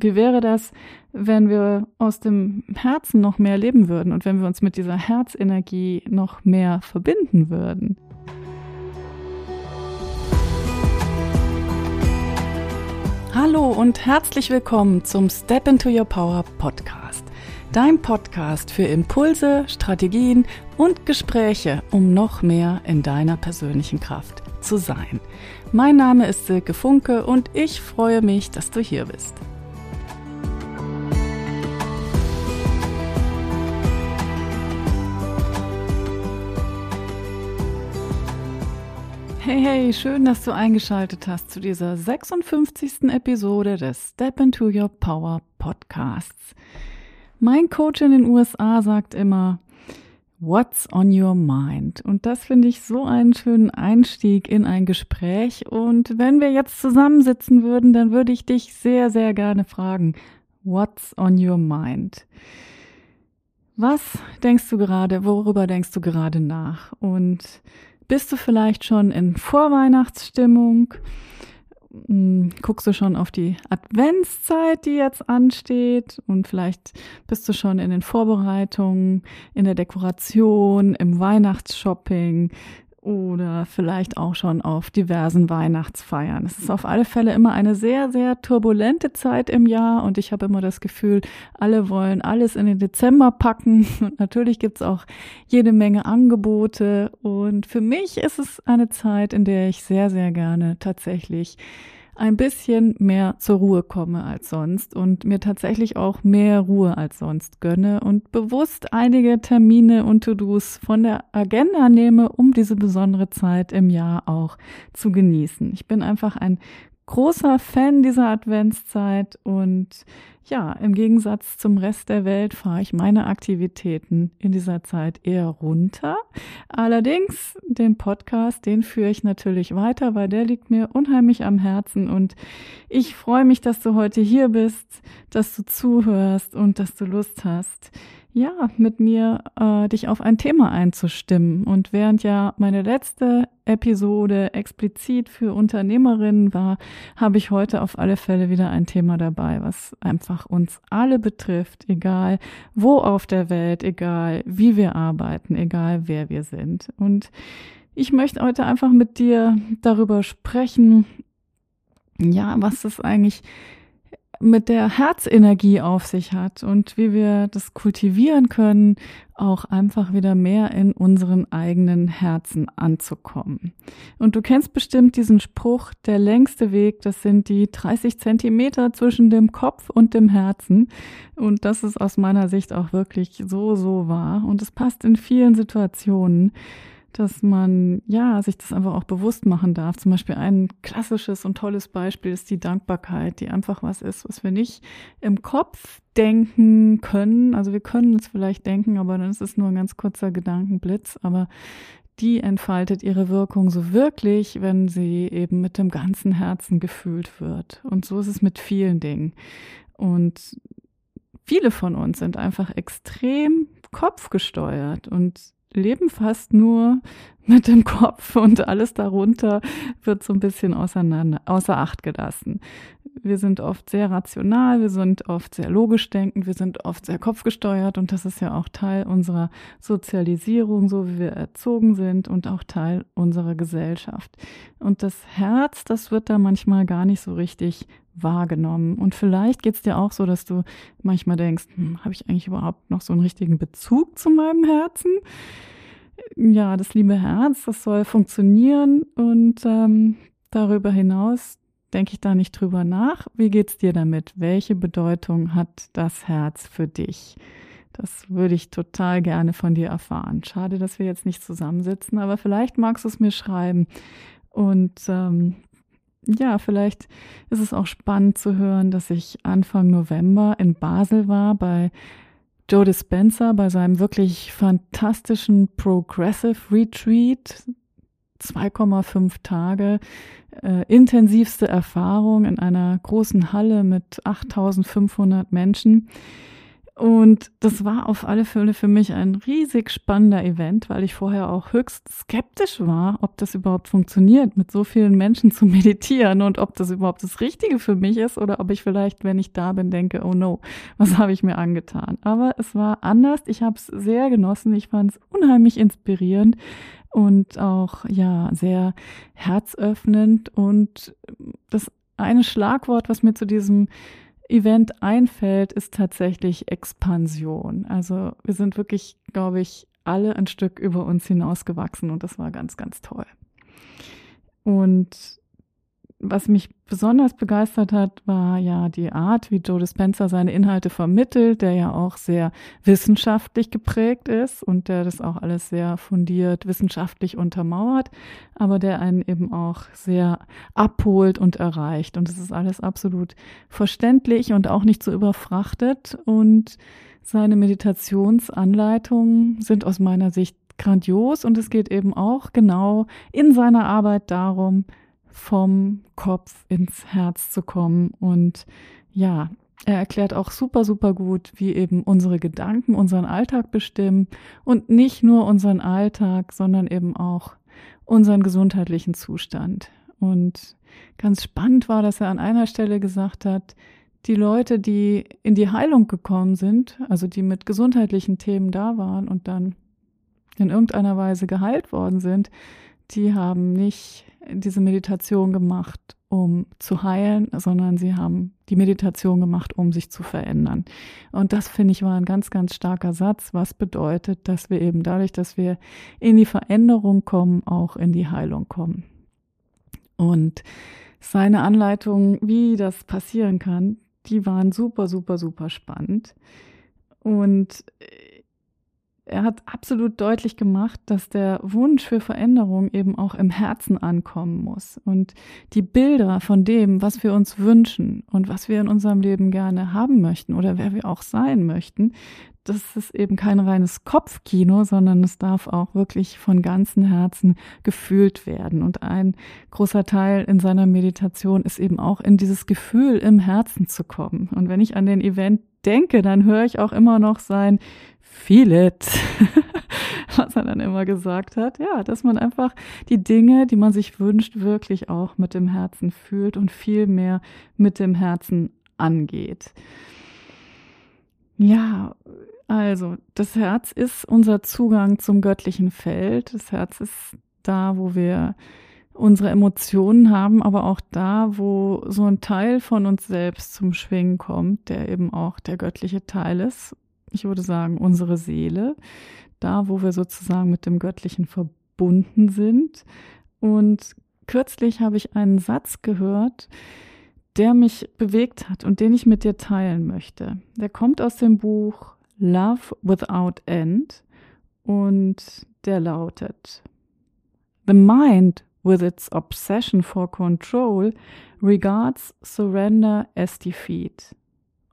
Wie wäre das, wenn wir aus dem Herzen noch mehr leben würden und wenn wir uns mit dieser Herzenergie noch mehr verbinden würden? Hallo und herzlich willkommen zum Step into Your Power Podcast. Dein Podcast für Impulse, Strategien und Gespräche, um noch mehr in deiner persönlichen Kraft zu sein. Mein Name ist Silke Funke und ich freue mich, dass du hier bist. Hey, hey, schön, dass du eingeschaltet hast zu dieser 56. Episode des Step into Your Power Podcasts. Mein Coach in den USA sagt immer, What's on your mind? Und das finde ich so einen schönen Einstieg in ein Gespräch. Und wenn wir jetzt zusammensitzen würden, dann würde ich dich sehr, sehr gerne fragen, What's on your mind? Was denkst du gerade, worüber denkst du gerade nach? Und bist du vielleicht schon in Vorweihnachtsstimmung? Hm, guckst du schon auf die Adventszeit, die jetzt ansteht? Und vielleicht bist du schon in den Vorbereitungen, in der Dekoration, im Weihnachtsshopping, oder vielleicht auch schon auf diversen Weihnachtsfeiern. Es ist auf alle Fälle immer eine sehr, sehr turbulente Zeit im Jahr und ich habe immer das Gefühl, alle wollen alles in den Dezember packen und natürlich gibt es auch jede Menge Angebote und für mich ist es eine Zeit, in der ich sehr, sehr gerne tatsächlich ein bisschen mehr zur Ruhe komme als sonst und mir tatsächlich auch mehr Ruhe als sonst gönne und bewusst einige Termine und To-Dos von der Agenda nehme, um diese besondere Zeit im Jahr auch zu genießen. Ich bin einfach ein großer Fan dieser Adventszeit und ja, im Gegensatz zum Rest der Welt fahre ich meine Aktivitäten in dieser Zeit eher runter. Allerdings den Podcast, den führe ich natürlich weiter, weil der liegt mir unheimlich am Herzen und ich freue mich, dass du heute hier bist, dass du zuhörst und dass du Lust hast, ja, mit mir äh, dich auf ein Thema einzustimmen. Und während ja meine letzte Episode explizit für Unternehmerinnen war, habe ich heute auf alle Fälle wieder ein Thema dabei, was einfach uns alle betrifft, egal wo auf der Welt, egal wie wir arbeiten, egal wer wir sind. Und ich möchte heute einfach mit dir darüber sprechen, ja, was das eigentlich mit der Herzenergie auf sich hat und wie wir das kultivieren können, auch einfach wieder mehr in unseren eigenen Herzen anzukommen. Und du kennst bestimmt diesen Spruch, der längste Weg, das sind die 30 Zentimeter zwischen dem Kopf und dem Herzen. Und das ist aus meiner Sicht auch wirklich so, so wahr. Und es passt in vielen Situationen dass man ja sich das einfach auch bewusst machen darf. Zum Beispiel ein klassisches und tolles Beispiel ist die Dankbarkeit, die einfach was ist, was wir nicht im Kopf denken können. Also wir können es vielleicht denken, aber dann ist es nur ein ganz kurzer Gedankenblitz. Aber die entfaltet ihre Wirkung so wirklich, wenn sie eben mit dem ganzen Herzen gefühlt wird. Und so ist es mit vielen Dingen. Und viele von uns sind einfach extrem kopfgesteuert und leben fast nur mit dem Kopf und alles darunter wird so ein bisschen auseinander, außer Acht gelassen. Wir sind oft sehr rational, wir sind oft sehr logisch denkend, wir sind oft sehr kopfgesteuert und das ist ja auch Teil unserer Sozialisierung, so wie wir erzogen sind und auch Teil unserer Gesellschaft. Und das Herz, das wird da manchmal gar nicht so richtig wahrgenommen. Und vielleicht geht es dir auch so, dass du manchmal denkst, hm, habe ich eigentlich überhaupt noch so einen richtigen Bezug zu meinem Herzen? Ja, das liebe Herz, das soll funktionieren und ähm, darüber hinaus denke ich da nicht drüber nach. Wie geht's dir damit? Welche Bedeutung hat das Herz für dich? Das würde ich total gerne von dir erfahren. Schade, dass wir jetzt nicht zusammensitzen, aber vielleicht magst du es mir schreiben. Und ähm, ja, vielleicht ist es auch spannend zu hören, dass ich Anfang November in Basel war bei Joe Dispenza bei seinem wirklich fantastischen Progressive Retreat. 2,5 Tage äh, intensivste Erfahrung in einer großen Halle mit 8500 Menschen. Und das war auf alle Fälle für mich ein riesig spannender Event, weil ich vorher auch höchst skeptisch war, ob das überhaupt funktioniert, mit so vielen Menschen zu meditieren und ob das überhaupt das Richtige für mich ist oder ob ich vielleicht, wenn ich da bin, denke, oh no, was habe ich mir angetan. Aber es war anders. Ich habe es sehr genossen. Ich fand es unheimlich inspirierend und auch ja sehr herzöffnend. Und das eine Schlagwort, was mir zu diesem Event einfällt, ist tatsächlich Expansion. Also wir sind wirklich, glaube ich, alle ein Stück über uns hinausgewachsen und das war ganz, ganz toll. Und was mich besonders begeistert hat, war ja die Art, wie Joe Dispenza seine Inhalte vermittelt, der ja auch sehr wissenschaftlich geprägt ist und der das auch alles sehr fundiert wissenschaftlich untermauert, aber der einen eben auch sehr abholt und erreicht. Und es ist alles absolut verständlich und auch nicht so überfrachtet. Und seine Meditationsanleitungen sind aus meiner Sicht grandios und es geht eben auch genau in seiner Arbeit darum, vom Kopf ins Herz zu kommen. Und ja, er erklärt auch super, super gut, wie eben unsere Gedanken unseren Alltag bestimmen und nicht nur unseren Alltag, sondern eben auch unseren gesundheitlichen Zustand. Und ganz spannend war, dass er an einer Stelle gesagt hat, die Leute, die in die Heilung gekommen sind, also die mit gesundheitlichen Themen da waren und dann in irgendeiner Weise geheilt worden sind, die haben nicht diese Meditation gemacht, um zu heilen, sondern sie haben die Meditation gemacht, um sich zu verändern. Und das finde ich war ein ganz, ganz starker Satz, was bedeutet, dass wir eben dadurch, dass wir in die Veränderung kommen, auch in die Heilung kommen. Und seine Anleitungen, wie das passieren kann, die waren super, super, super spannend. Und er hat absolut deutlich gemacht, dass der Wunsch für Veränderung eben auch im Herzen ankommen muss. Und die Bilder von dem, was wir uns wünschen und was wir in unserem Leben gerne haben möchten oder wer wir auch sein möchten, das ist eben kein reines Kopfkino, sondern es darf auch wirklich von ganzem Herzen gefühlt werden. Und ein großer Teil in seiner Meditation ist eben auch in dieses Gefühl im Herzen zu kommen. Und wenn ich an den Event denke, dann höre ich auch immer noch sein Feel it, was er dann immer gesagt hat. Ja, dass man einfach die Dinge, die man sich wünscht, wirklich auch mit dem Herzen fühlt und viel mehr mit dem Herzen angeht. Ja, also das Herz ist unser Zugang zum göttlichen Feld. Das Herz ist da, wo wir unsere Emotionen haben, aber auch da, wo so ein Teil von uns selbst zum Schwingen kommt, der eben auch der göttliche Teil ist. Ich würde sagen, unsere Seele, da, wo wir sozusagen mit dem Göttlichen verbunden sind. Und kürzlich habe ich einen Satz gehört, der mich bewegt hat und den ich mit dir teilen möchte. Der kommt aus dem Buch Love Without End und der lautet, The mind with its obsession for control regards surrender as defeat.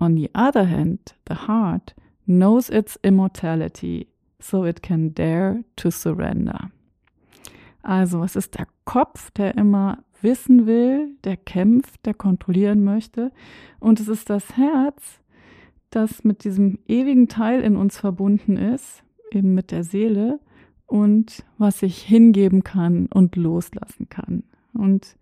On the other hand, the heart knows its immortality, so it can dare to surrender. Also, es ist der Kopf, der immer wissen will, der kämpft, der kontrollieren möchte. Und es ist das Herz, das mit diesem ewigen Teil in uns verbunden ist, eben mit der Seele und was sich hingeben kann und loslassen kann. Und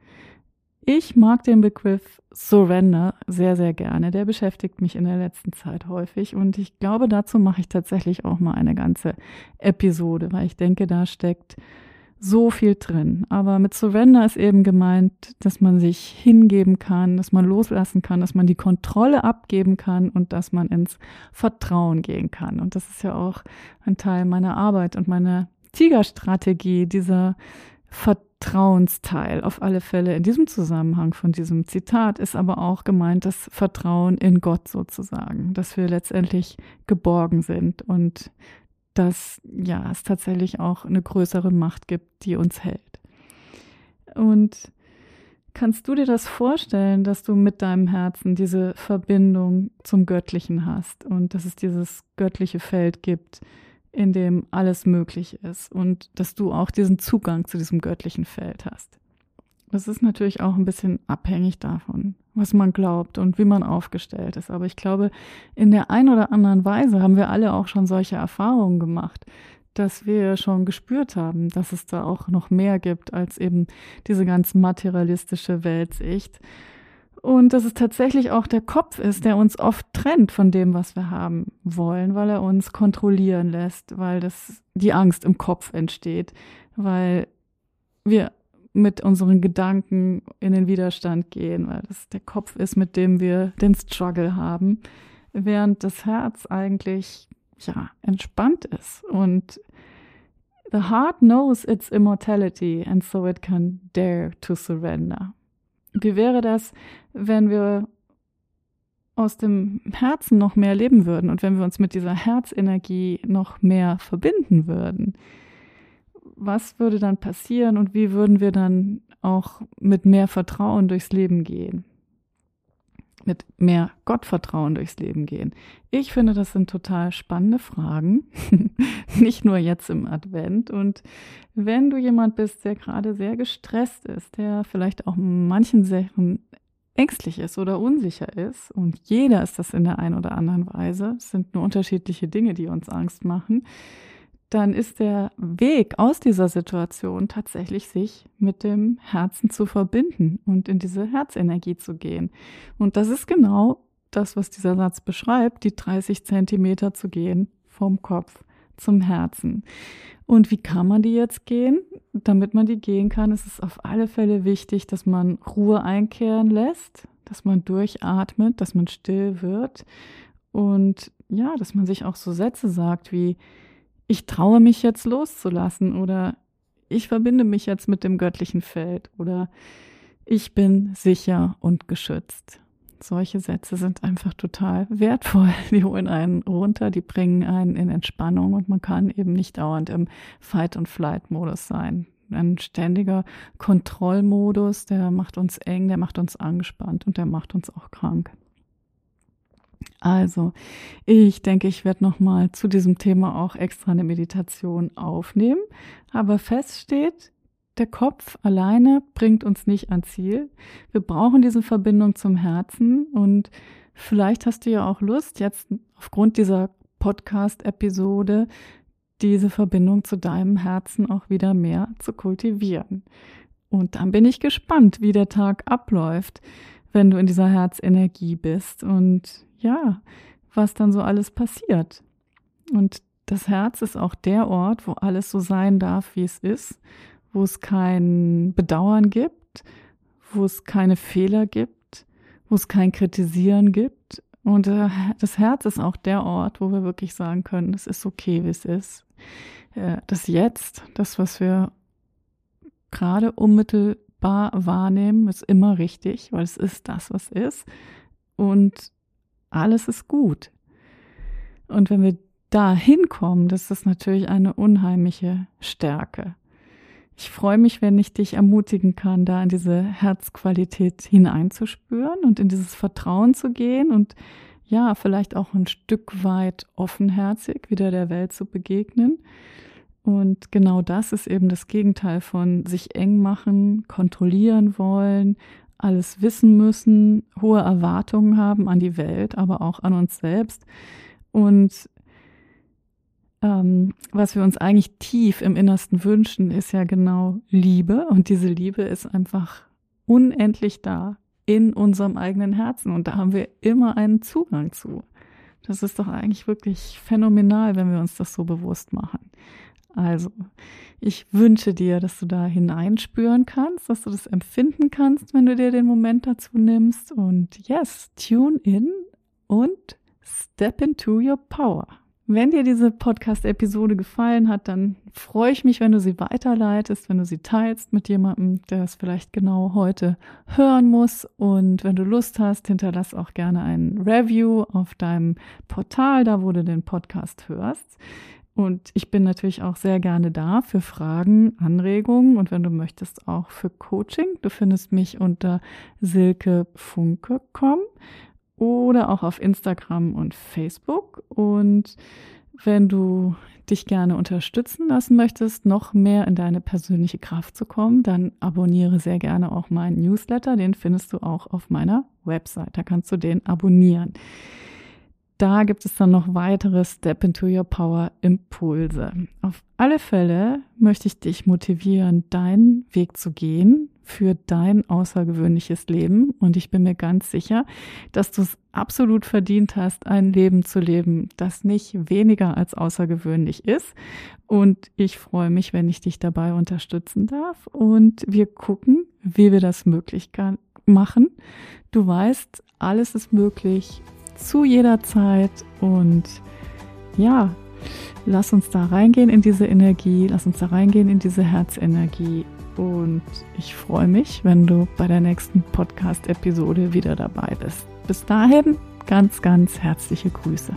ich mag den Begriff Surrender sehr, sehr gerne. Der beschäftigt mich in der letzten Zeit häufig und ich glaube, dazu mache ich tatsächlich auch mal eine ganze Episode, weil ich denke, da steckt so viel drin. Aber mit Surrender ist eben gemeint, dass man sich hingeben kann, dass man loslassen kann, dass man die Kontrolle abgeben kann und dass man ins Vertrauen gehen kann. Und das ist ja auch ein Teil meiner Arbeit und meiner Tigerstrategie, dieser Vertrauensteil. Auf alle Fälle in diesem Zusammenhang von diesem Zitat ist aber auch gemeint das Vertrauen in Gott sozusagen, dass wir letztendlich geborgen sind und dass ja es tatsächlich auch eine größere Macht gibt, die uns hält. Und kannst du dir das vorstellen, dass du mit deinem Herzen diese Verbindung zum Göttlichen hast und dass es dieses göttliche Feld gibt, in dem alles möglich ist und dass du auch diesen Zugang zu diesem göttlichen Feld hast? Das ist natürlich auch ein bisschen abhängig davon, was man glaubt und wie man aufgestellt ist. Aber ich glaube, in der ein oder anderen Weise haben wir alle auch schon solche Erfahrungen gemacht, dass wir schon gespürt haben, dass es da auch noch mehr gibt als eben diese ganz materialistische Weltsicht. Und dass es tatsächlich auch der Kopf ist, der uns oft trennt von dem, was wir haben wollen, weil er uns kontrollieren lässt, weil das die Angst im Kopf entsteht, weil wir mit unseren Gedanken in den Widerstand gehen, weil das der Kopf ist, mit dem wir den Struggle haben, während das Herz eigentlich ja entspannt ist und the heart knows its immortality and so it can dare to surrender. Wie wäre das, wenn wir aus dem Herzen noch mehr leben würden und wenn wir uns mit dieser Herzenergie noch mehr verbinden würden? was würde dann passieren und wie würden wir dann auch mit mehr Vertrauen durchs Leben gehen? Mit mehr Gottvertrauen durchs Leben gehen? Ich finde, das sind total spannende Fragen. Nicht nur jetzt im Advent. Und wenn du jemand bist, der gerade sehr gestresst ist, der vielleicht auch manchen Sachen ängstlich ist oder unsicher ist, und jeder ist das in der einen oder anderen Weise, es sind nur unterschiedliche Dinge, die uns Angst machen, dann ist der Weg aus dieser Situation tatsächlich, sich mit dem Herzen zu verbinden und in diese Herzenergie zu gehen. Und das ist genau das, was dieser Satz beschreibt, die 30 Zentimeter zu gehen vom Kopf zum Herzen. Und wie kann man die jetzt gehen? Damit man die gehen kann, ist es auf alle Fälle wichtig, dass man Ruhe einkehren lässt, dass man durchatmet, dass man still wird und ja, dass man sich auch so Sätze sagt wie, ich traue mich jetzt loszulassen oder ich verbinde mich jetzt mit dem göttlichen Feld oder ich bin sicher und geschützt. Solche Sätze sind einfach total wertvoll. Die holen einen runter, die bringen einen in Entspannung und man kann eben nicht dauernd im Fight- und Flight-Modus sein. Ein ständiger Kontrollmodus, der macht uns eng, der macht uns angespannt und der macht uns auch krank. Also, ich denke, ich werde nochmal zu diesem Thema auch extra eine Meditation aufnehmen. Aber fest steht, der Kopf alleine bringt uns nicht ans Ziel. Wir brauchen diese Verbindung zum Herzen und vielleicht hast du ja auch Lust, jetzt aufgrund dieser Podcast-Episode diese Verbindung zu deinem Herzen auch wieder mehr zu kultivieren. Und dann bin ich gespannt, wie der Tag abläuft, wenn du in dieser Herzenergie bist und ja, was dann so alles passiert. Und das Herz ist auch der Ort, wo alles so sein darf, wie es ist, wo es kein Bedauern gibt, wo es keine Fehler gibt, wo es kein Kritisieren gibt. Und äh, das Herz ist auch der Ort, wo wir wirklich sagen können, es ist okay, wie es ist. Äh, das Jetzt, das, was wir gerade unmittelbar wahrnehmen, ist immer richtig, weil es ist das, was ist. Und alles ist gut. Und wenn wir da hinkommen, das ist natürlich eine unheimliche Stärke. Ich freue mich, wenn ich dich ermutigen kann, da in diese Herzqualität hineinzuspüren und in dieses Vertrauen zu gehen und ja, vielleicht auch ein Stück weit offenherzig wieder der Welt zu begegnen. Und genau das ist eben das Gegenteil von sich eng machen, kontrollieren wollen, alles wissen müssen, hohe Erwartungen haben an die Welt, aber auch an uns selbst. Und ähm, was wir uns eigentlich tief im Innersten wünschen, ist ja genau Liebe. Und diese Liebe ist einfach unendlich da in unserem eigenen Herzen. Und da haben wir immer einen Zugang zu. Das ist doch eigentlich wirklich phänomenal, wenn wir uns das so bewusst machen. Also, ich wünsche dir, dass du da hineinspüren kannst, dass du das empfinden kannst, wenn du dir den Moment dazu nimmst. Und yes, tune in und step into your power. Wenn dir diese Podcast-Episode gefallen hat, dann freue ich mich, wenn du sie weiterleitest, wenn du sie teilst mit jemandem, der es vielleicht genau heute hören muss. Und wenn du Lust hast, hinterlass auch gerne ein Review auf deinem Portal, da wo du den Podcast hörst. Und ich bin natürlich auch sehr gerne da für Fragen, Anregungen und wenn du möchtest auch für Coaching. Du findest mich unter silkefunke.com oder auch auf Instagram und Facebook. Und Wenn du dich gerne unterstützen lassen möchtest, noch mehr in deine persönliche Kraft zu kommen, dann abonniere sehr gerne auch meinen Newsletter. Den findest du auch auf meiner Website. Da kannst du den abonnieren. Da gibt es dann noch weitere Step into Your Power Impulse. Auf alle Fälle möchte ich dich motivieren, deinen Weg zu gehen, für dein außergewöhnliches Leben. Und ich bin mir ganz sicher, dass du es absolut verdient hast, ein Leben zu leben, das nicht weniger als außergewöhnlich ist. Und ich freue mich, wenn ich dich dabei unterstützen darf. Und wir gucken, wie wir das möglich machen. Du weißt, alles ist möglich zu jeder Zeit. Und ja, lass uns da reingehen in diese Energie, lass uns da reingehen in diese Herzenergie und ich freue mich, wenn du bei der nächsten Podcast-Episode wieder dabei bist. Bis dahin ganz, ganz herzliche Grüße.